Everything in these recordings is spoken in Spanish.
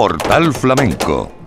Portal Flamenco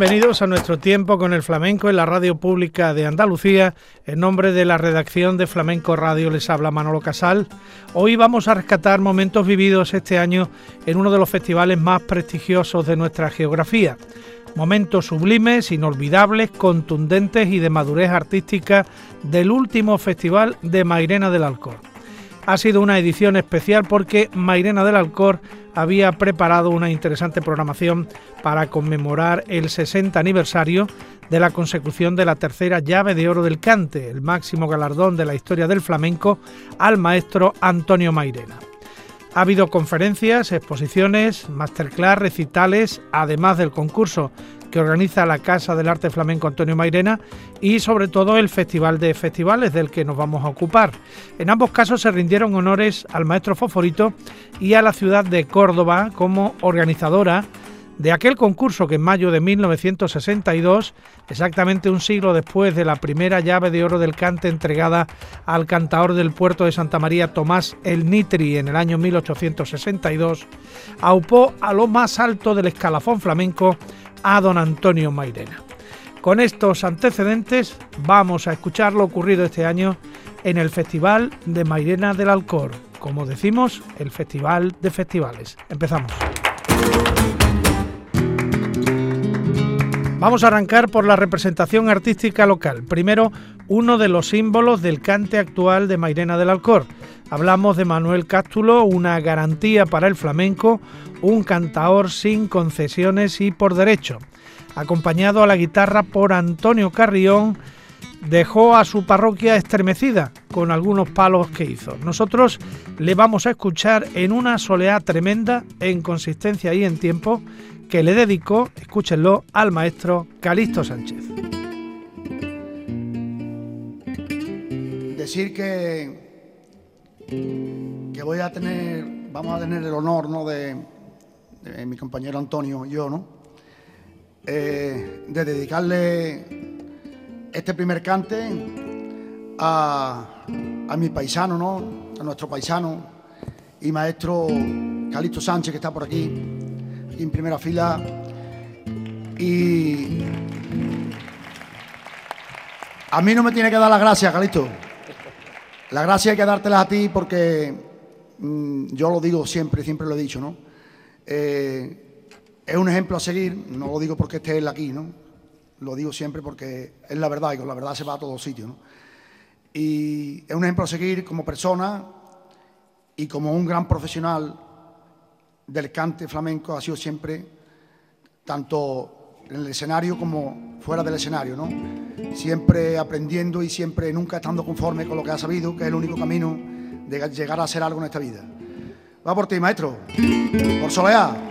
Bienvenidos a nuestro tiempo con el flamenco en la radio pública de Andalucía. En nombre de la redacción de Flamenco Radio les habla Manolo Casal. Hoy vamos a rescatar momentos vividos este año en uno de los festivales más prestigiosos de nuestra geografía. Momentos sublimes, inolvidables, contundentes y de madurez artística del último festival de Mairena del Alcor. Ha sido una edición especial porque Mairena del Alcor había preparado una interesante programación para conmemorar el 60 aniversario de la consecución de la tercera llave de oro del cante, el máximo galardón de la historia del flamenco, al maestro Antonio Mairena. Ha habido conferencias, exposiciones, masterclass, recitales, además del concurso que organiza la Casa del Arte Flamenco Antonio Mairena y sobre todo el Festival de Festivales del que nos vamos a ocupar. En ambos casos se rindieron honores al maestro Foforito y a la ciudad de Córdoba como organizadora de aquel concurso que en mayo de 1962, exactamente un siglo después de la primera llave de oro del cante entregada al cantador del puerto de Santa María Tomás El Nitri en el año 1862, aupó a lo más alto del escalafón flamenco a don Antonio Mairena. Con estos antecedentes vamos a escuchar lo ocurrido este año en el Festival de Mairena del Alcor, como decimos, el Festival de Festivales. Empezamos. Vamos a arrancar por la representación artística local. Primero, uno de los símbolos del cante actual de Mairena del Alcor. Hablamos de Manuel Cástulo, una garantía para el flamenco, un cantaor sin concesiones y por derecho. Acompañado a la guitarra por Antonio Carrión, dejó a su parroquia estremecida con algunos palos que hizo. Nosotros le vamos a escuchar en una soleá tremenda en consistencia y en tiempo que le dedicó, escúchenlo, al maestro Calixto Sánchez. Decir que, que voy a tener, vamos a tener el honor ¿no? de, mi compañero Antonio y yo, ¿no? Eh, de dedicarle este primer cante a, a mi paisano, ¿no? a nuestro paisano y maestro Calixto Sánchez, que está por aquí en primera fila. Y a mí no me tiene que dar las gracias, Calixto. La gracia hay que dártelas a ti porque mm, yo lo digo siempre, siempre lo he dicho, ¿no? Eh, es un ejemplo a seguir, no lo digo porque esté él aquí, ¿no? Lo digo siempre porque es la verdad y con la verdad se va a todos sitios, ¿no? Y es un ejemplo a seguir como persona y como un gran profesional del cante flamenco ha sido siempre, tanto en el escenario como fuera del escenario, ¿no? Siempre aprendiendo y siempre nunca estando conforme con lo que ha sabido, que es el único camino de llegar a ser algo en esta vida. Va por ti, maestro. Por Soleá.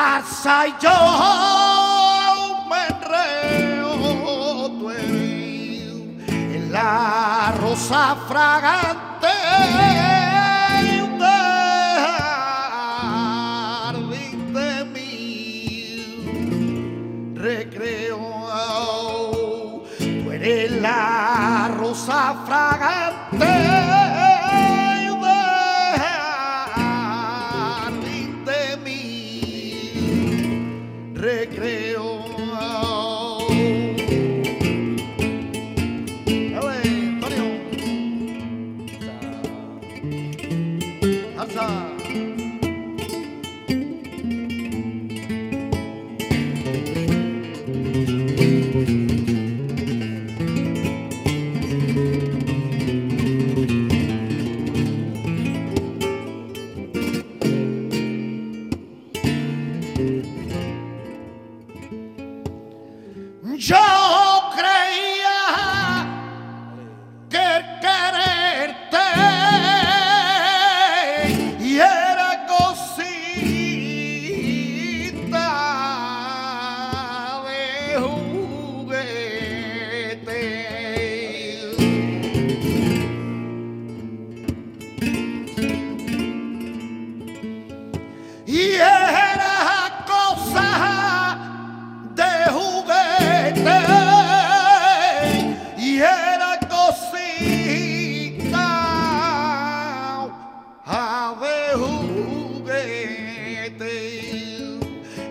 zarza y yo me enreo en la rosa fragante.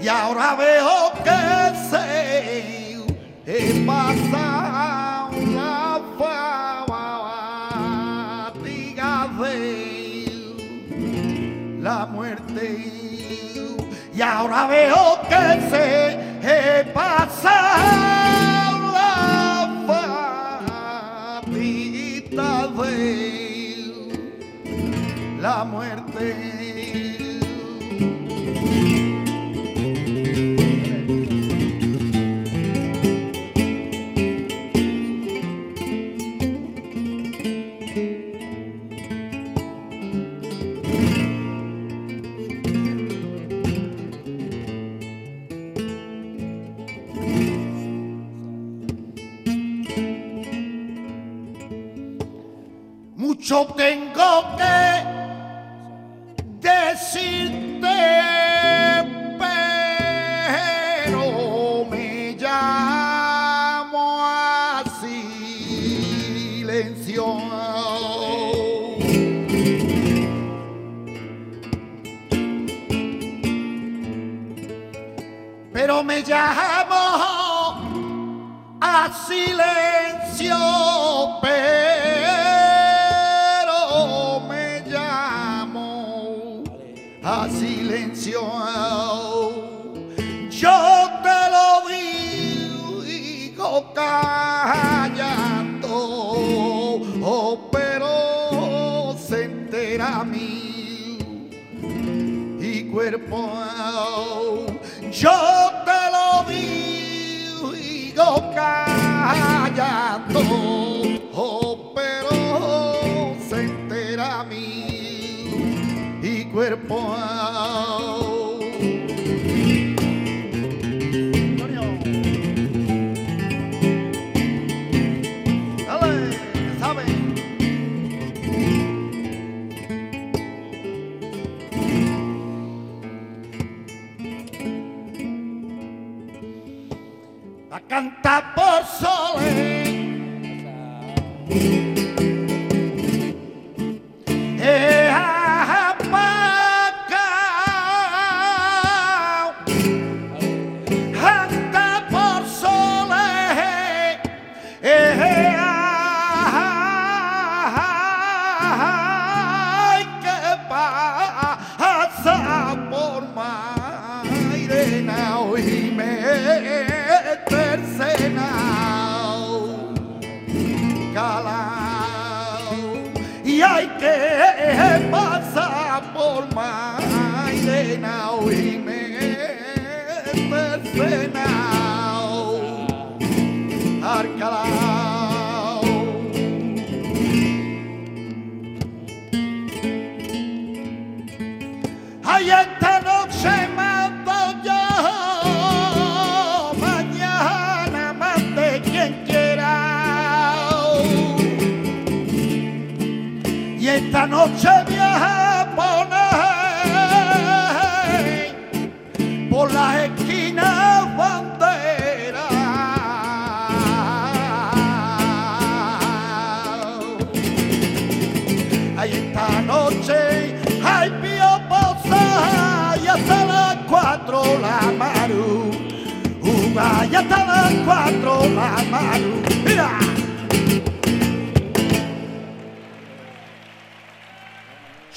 y ahora veo que se he pasado la fatiga de la muerte. Y ahora veo que se he pasado la fatiga de la muerte. Yo tengo que decirte, pero me llamo a silencio. Pero me llamo a silencio. Yo te lo digo callando, oh, pero se entera mi y cuerpo.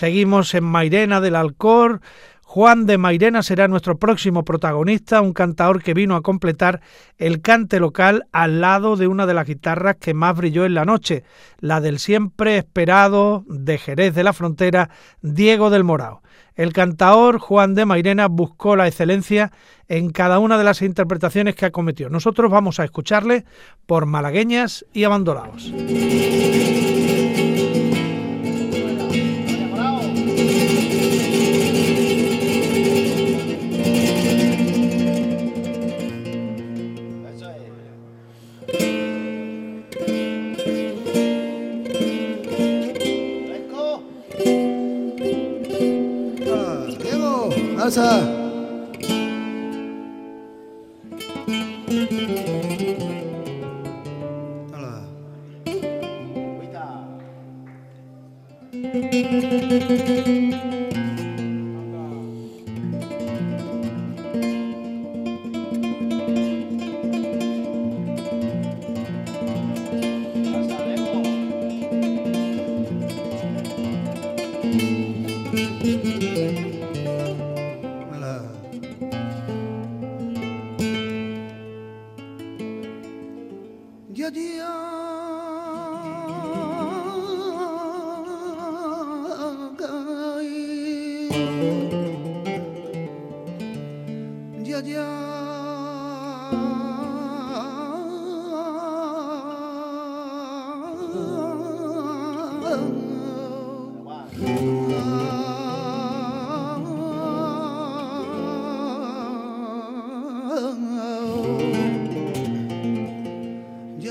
Seguimos en Mairena del Alcor. Juan de Mairena será nuestro próximo protagonista, un cantador que vino a completar el cante local al lado de una de las guitarras que más brilló en la noche, la del siempre esperado de Jerez de la Frontera, Diego del Morao. El cantador Juan de Mairena buscó la excelencia en cada una de las interpretaciones que acometió. Nosotros vamos a escucharle por malagueñas y abandonados. What's?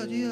Yeah.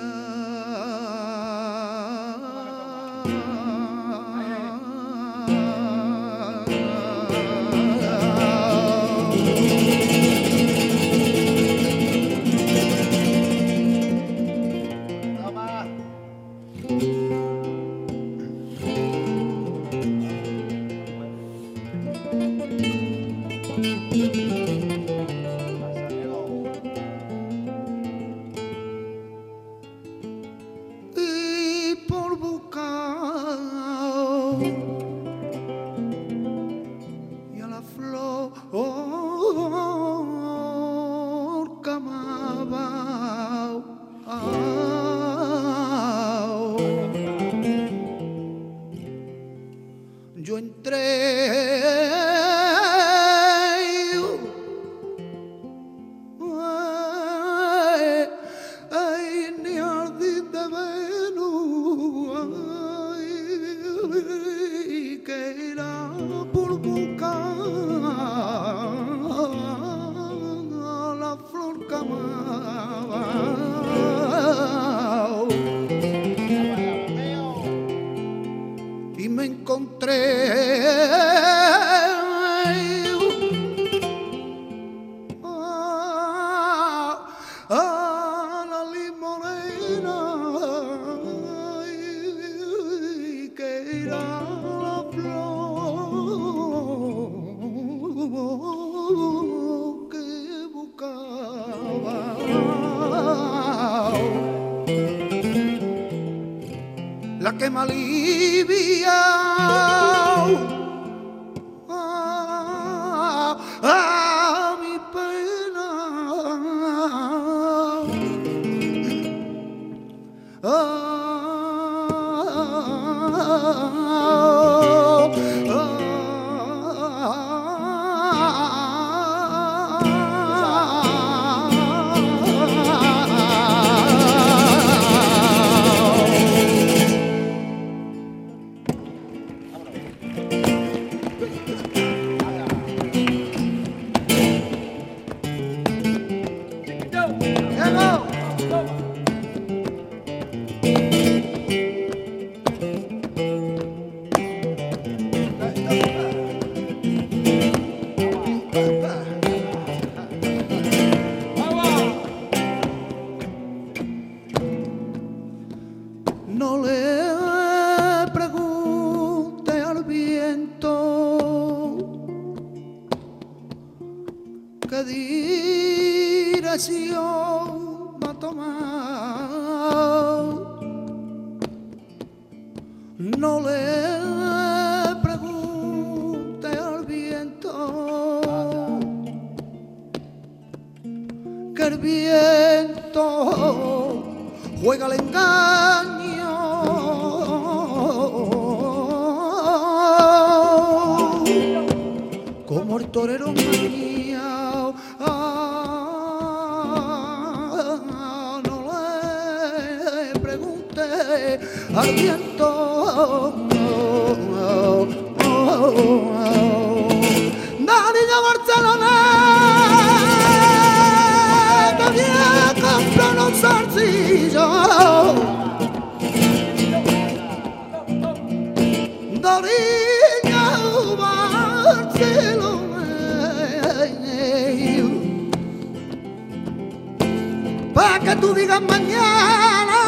que tú digas mañana.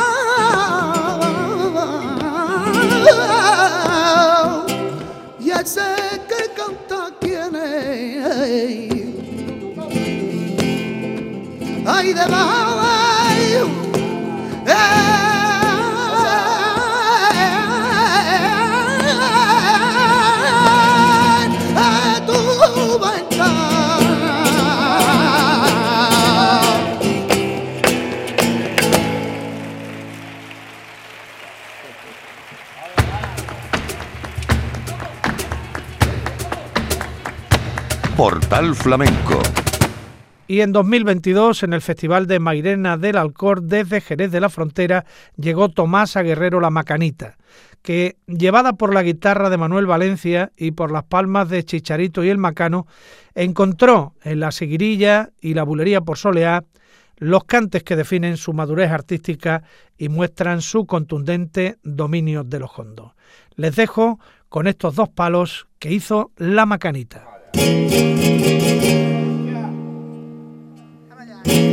Y ese que canta quién es. Ay, debajo. Flamenco. Y en 2022, en el Festival de Mairena del Alcor, desde Jerez de la Frontera, llegó Tomás a Guerrero la Macanita, que, llevada por la guitarra de Manuel Valencia y por las palmas de Chicharito y el Macano, encontró en la seguirilla y la bulería por soleá los cantes que definen su madurez artística y muestran su contundente dominio de los hondos. Les dejo con estos dos palos que hizo la Macanita. Yeah. How about that?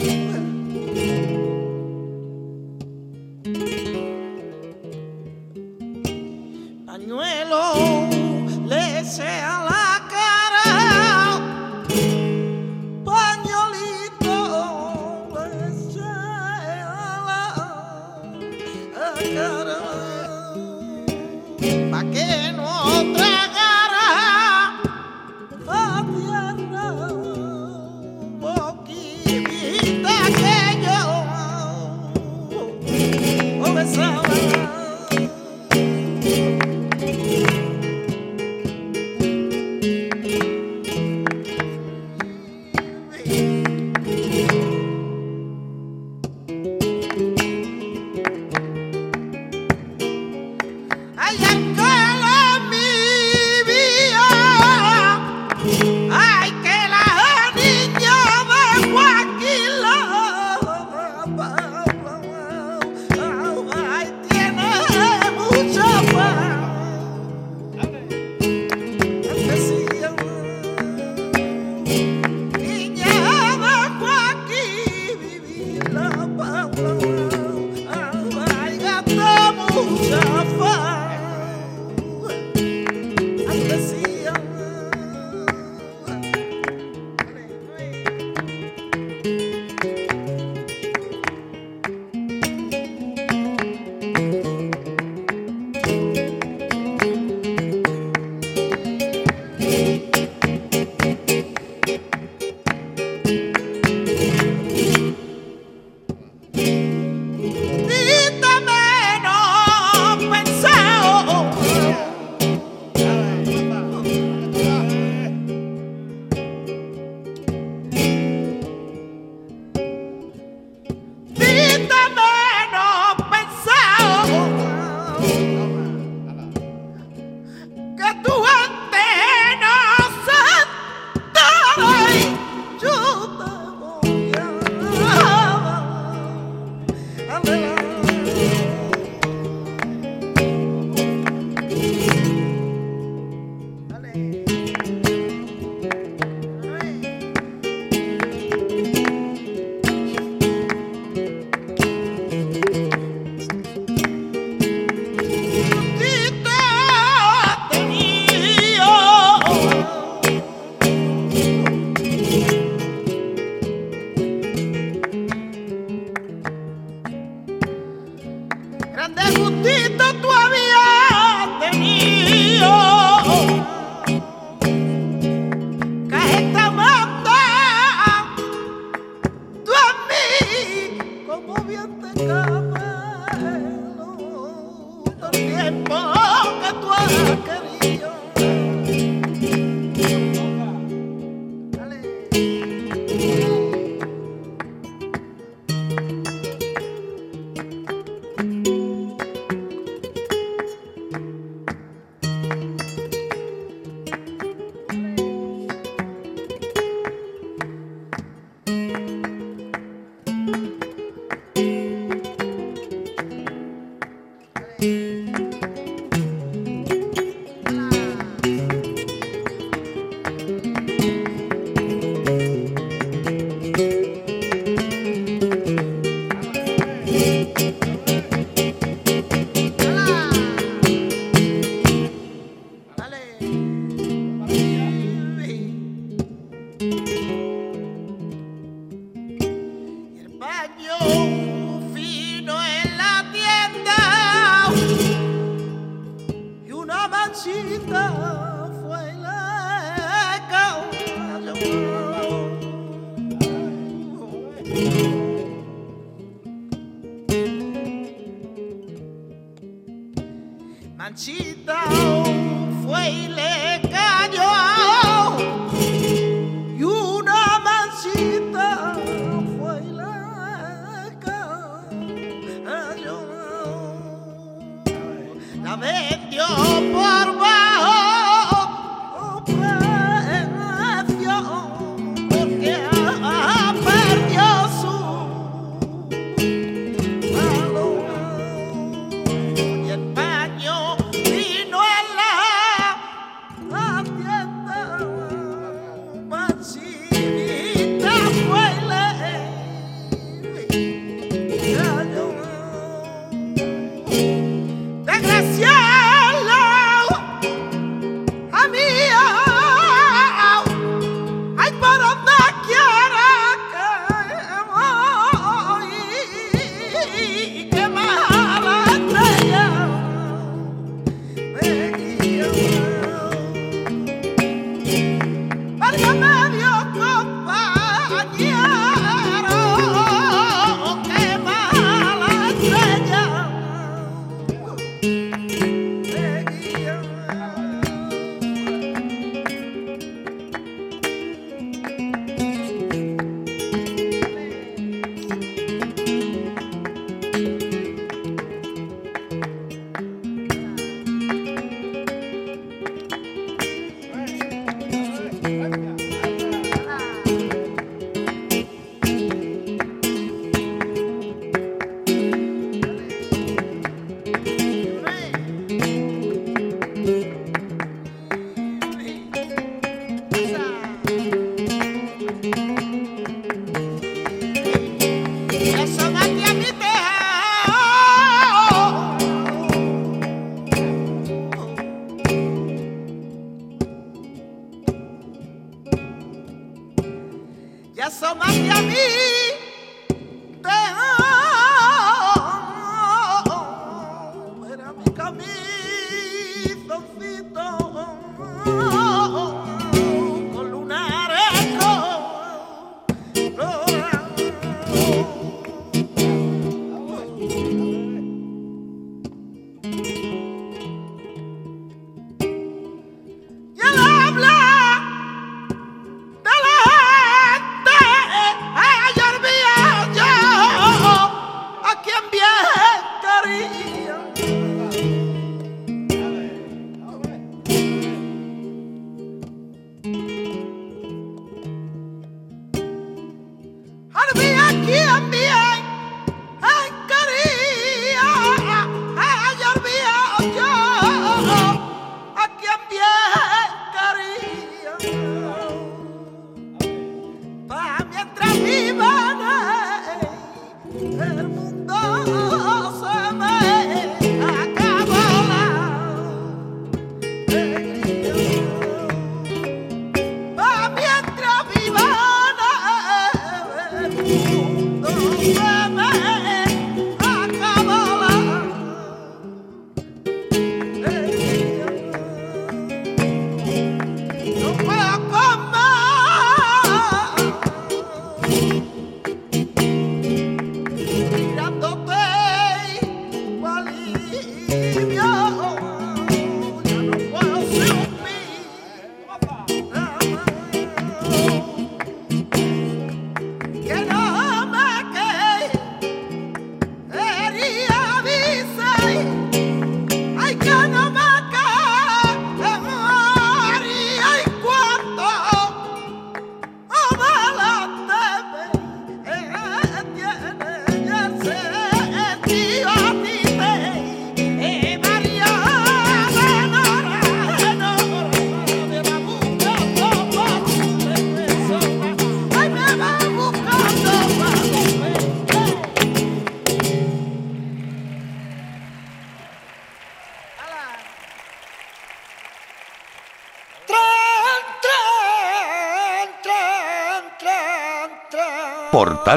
Thank you.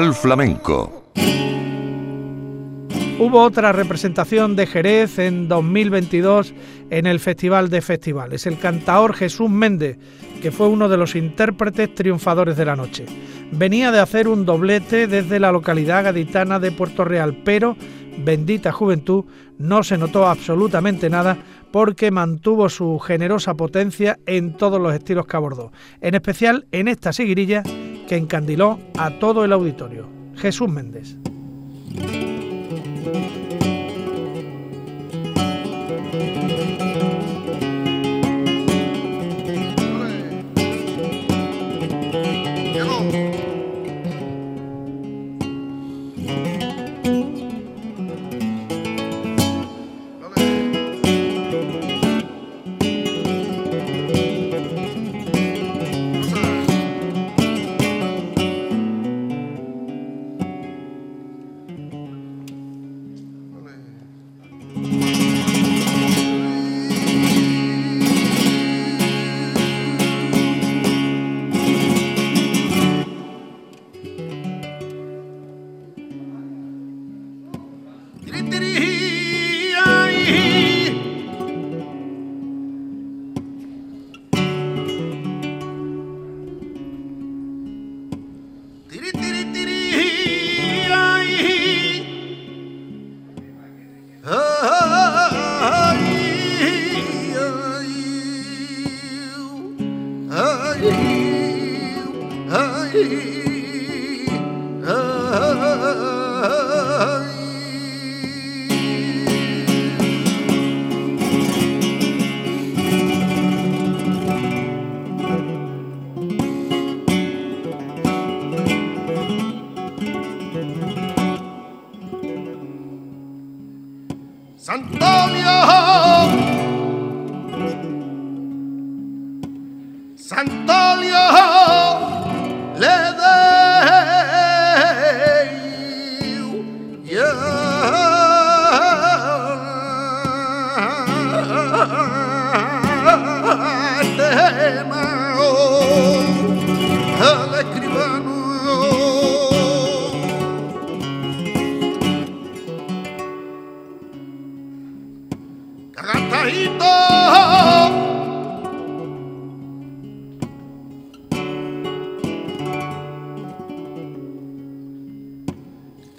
Portal Flamenco. Hubo otra representación de Jerez en 2022 en el Festival de Festivales. El cantaor Jesús Méndez, que fue uno de los intérpretes triunfadores de la noche. Venía de hacer un doblete desde la localidad gaditana de Puerto Real, pero bendita juventud no se notó absolutamente nada porque mantuvo su generosa potencia en todos los estilos que abordó, en especial en esta seguirilla que encandiló a todo el auditorio. Jesús Méndez.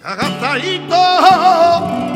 かかった糸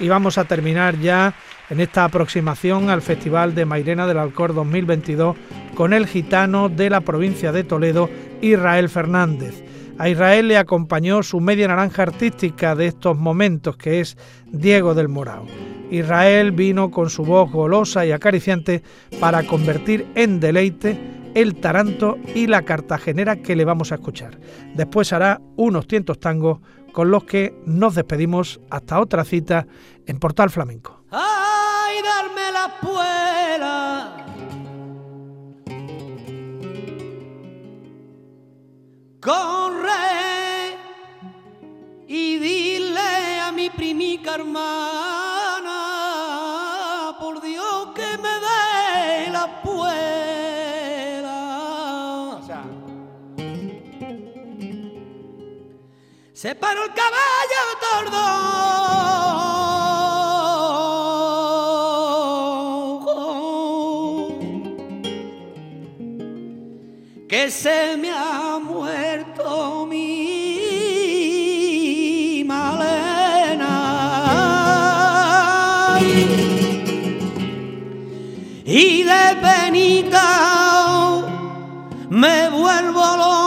Y vamos a terminar ya en esta aproximación al Festival de Mairena del Alcor 2022 con el gitano de la provincia de Toledo, Israel Fernández. A Israel le acompañó su media naranja artística de estos momentos, que es Diego del Morao. Israel vino con su voz golosa y acariciante para convertir en deleite el taranto y la cartagenera que le vamos a escuchar. Después hará unos tientos tangos con los que nos despedimos hasta otra cita en Portal Flamenco. ¡Ay, darme la puela! Corre y dile a mi primica hermana, Se paró el caballo tordo. Que se me ha muerto mi Malena y de penita me vuelvo loco.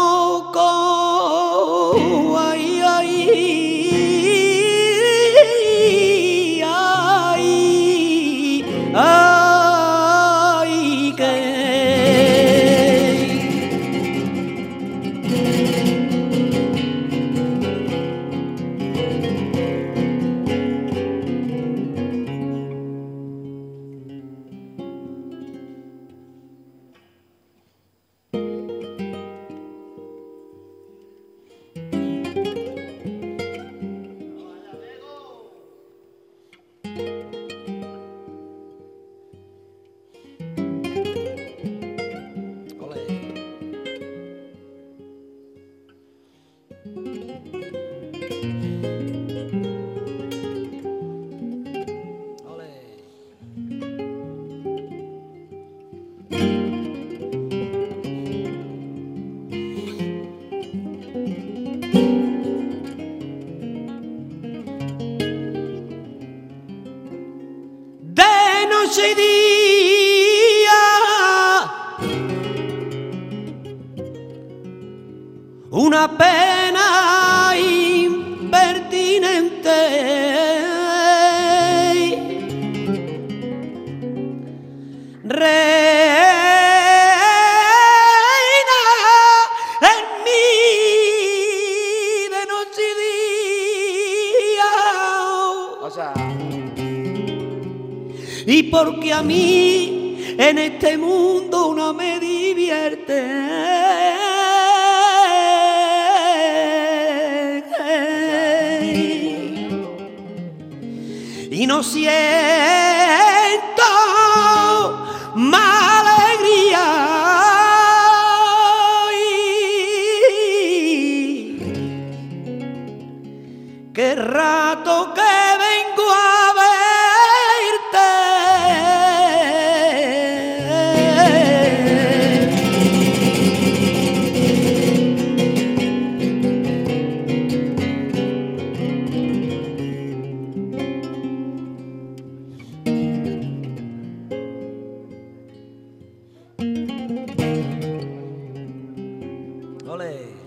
Valley.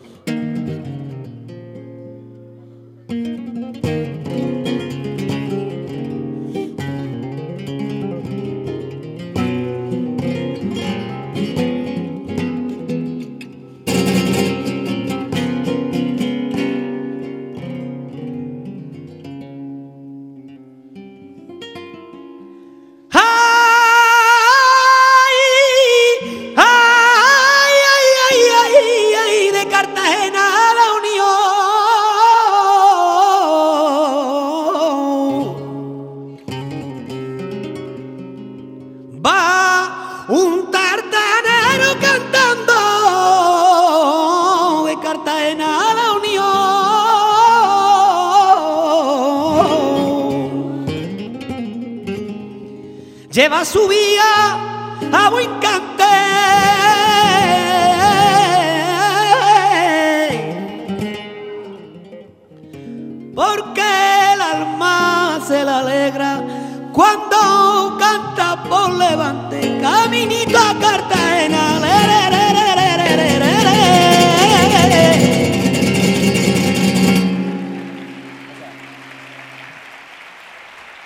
lleva su vía a buen cante. Porque el alma se la alegra cuando canta por levante, caminito a Cartagena. Le, le.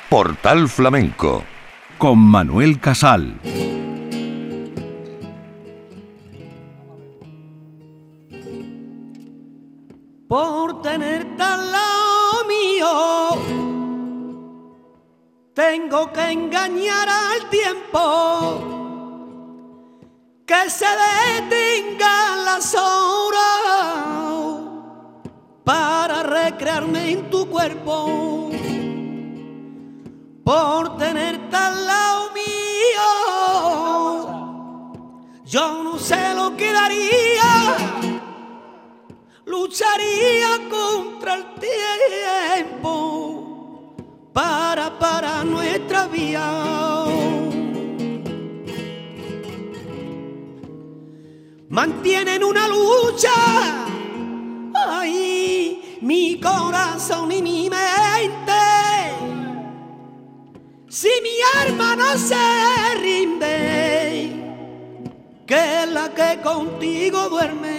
Portal Flamenco con Manuel Casal. por tenerte al lado mío. Tengo que engañar al tiempo, que se detengan las horas para recrearme en tu cuerpo. Por tenerte al lado mío, yo no sé lo que daría lucharía contra el tiempo para para nuestra vía. Mantienen una lucha, ay, mi corazón y mi mente. Si mi alma no se rinde, que la que contigo duerme.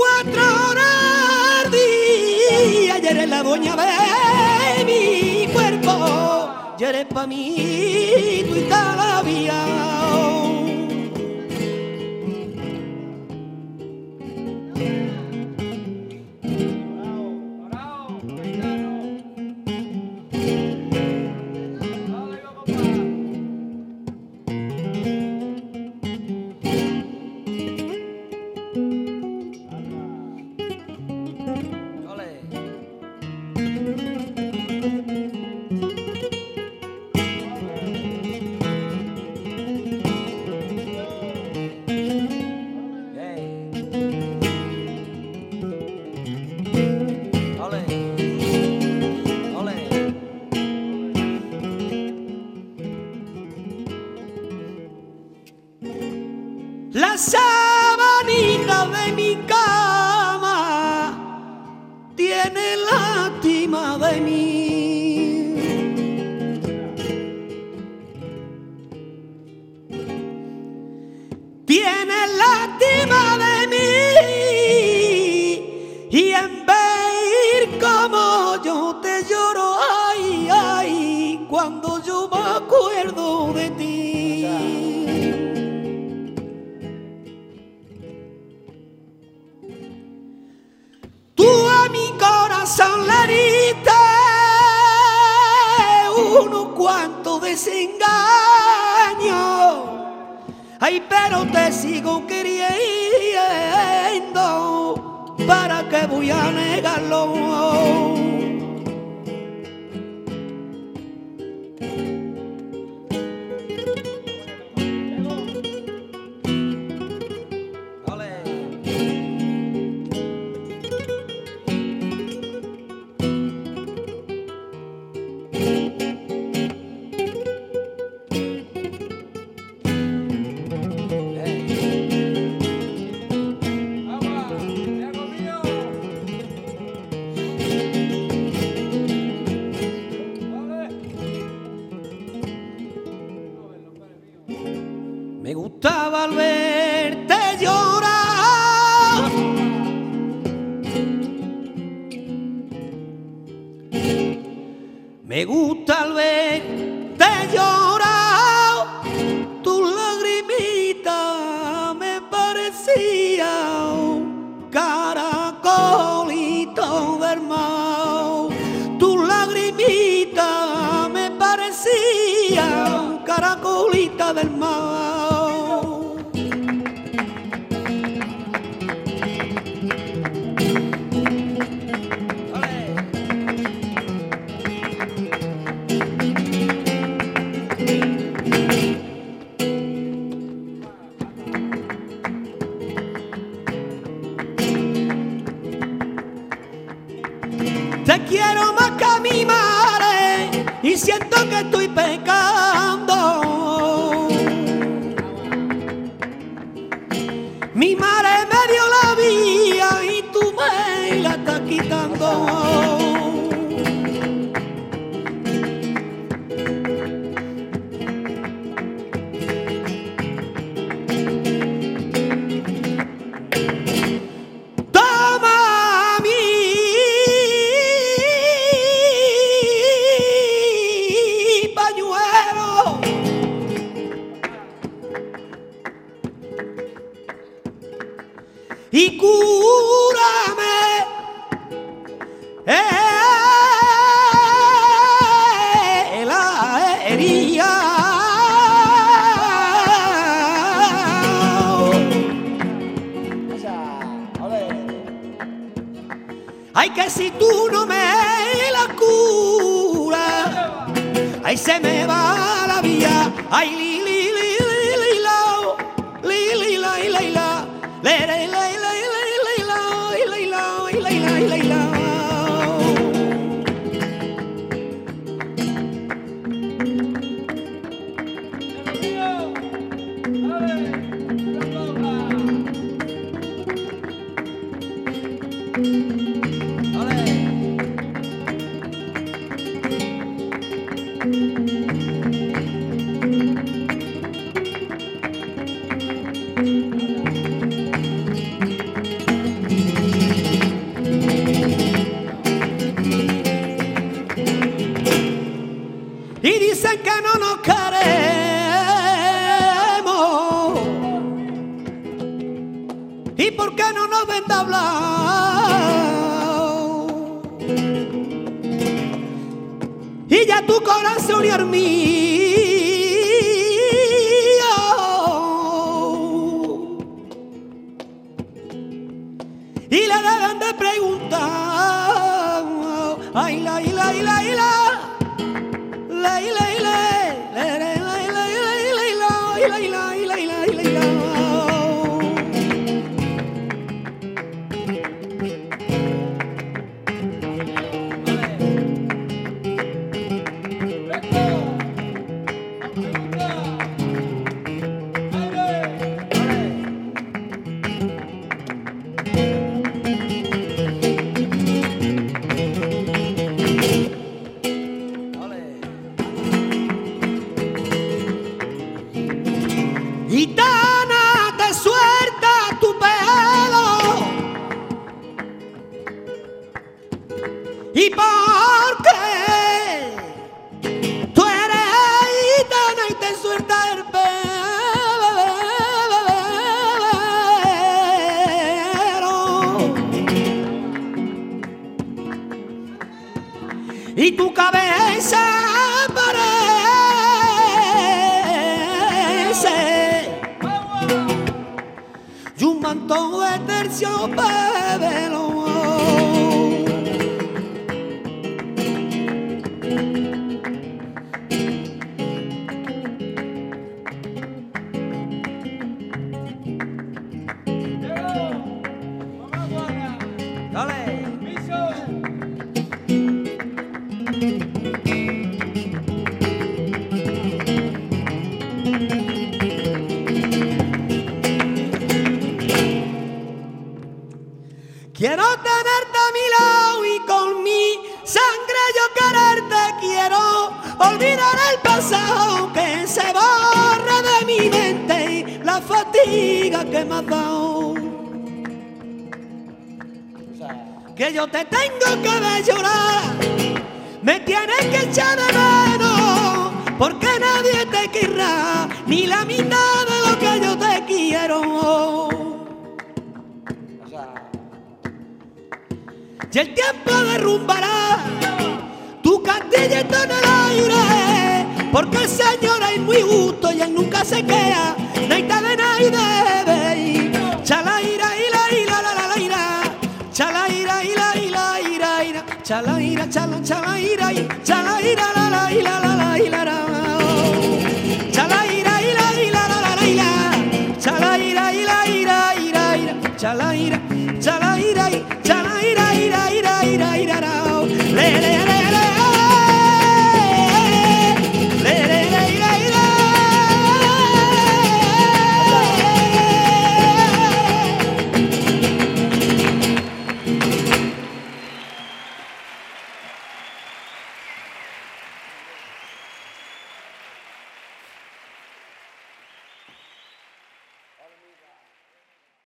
24 horas día, y eres la dueña de mi cuerpo, y eres pa' mí tú y la la sabanita de mi cama tiene lástima de mí. desengaño. Ay, pero te sigo queriendo. ¿Para qué voy a negarlo? Me gusta al ver verte llorar, tus lagrimita me parecían caracolito del mar. Tus lagrimita me parecían caracolita del mar. por mí.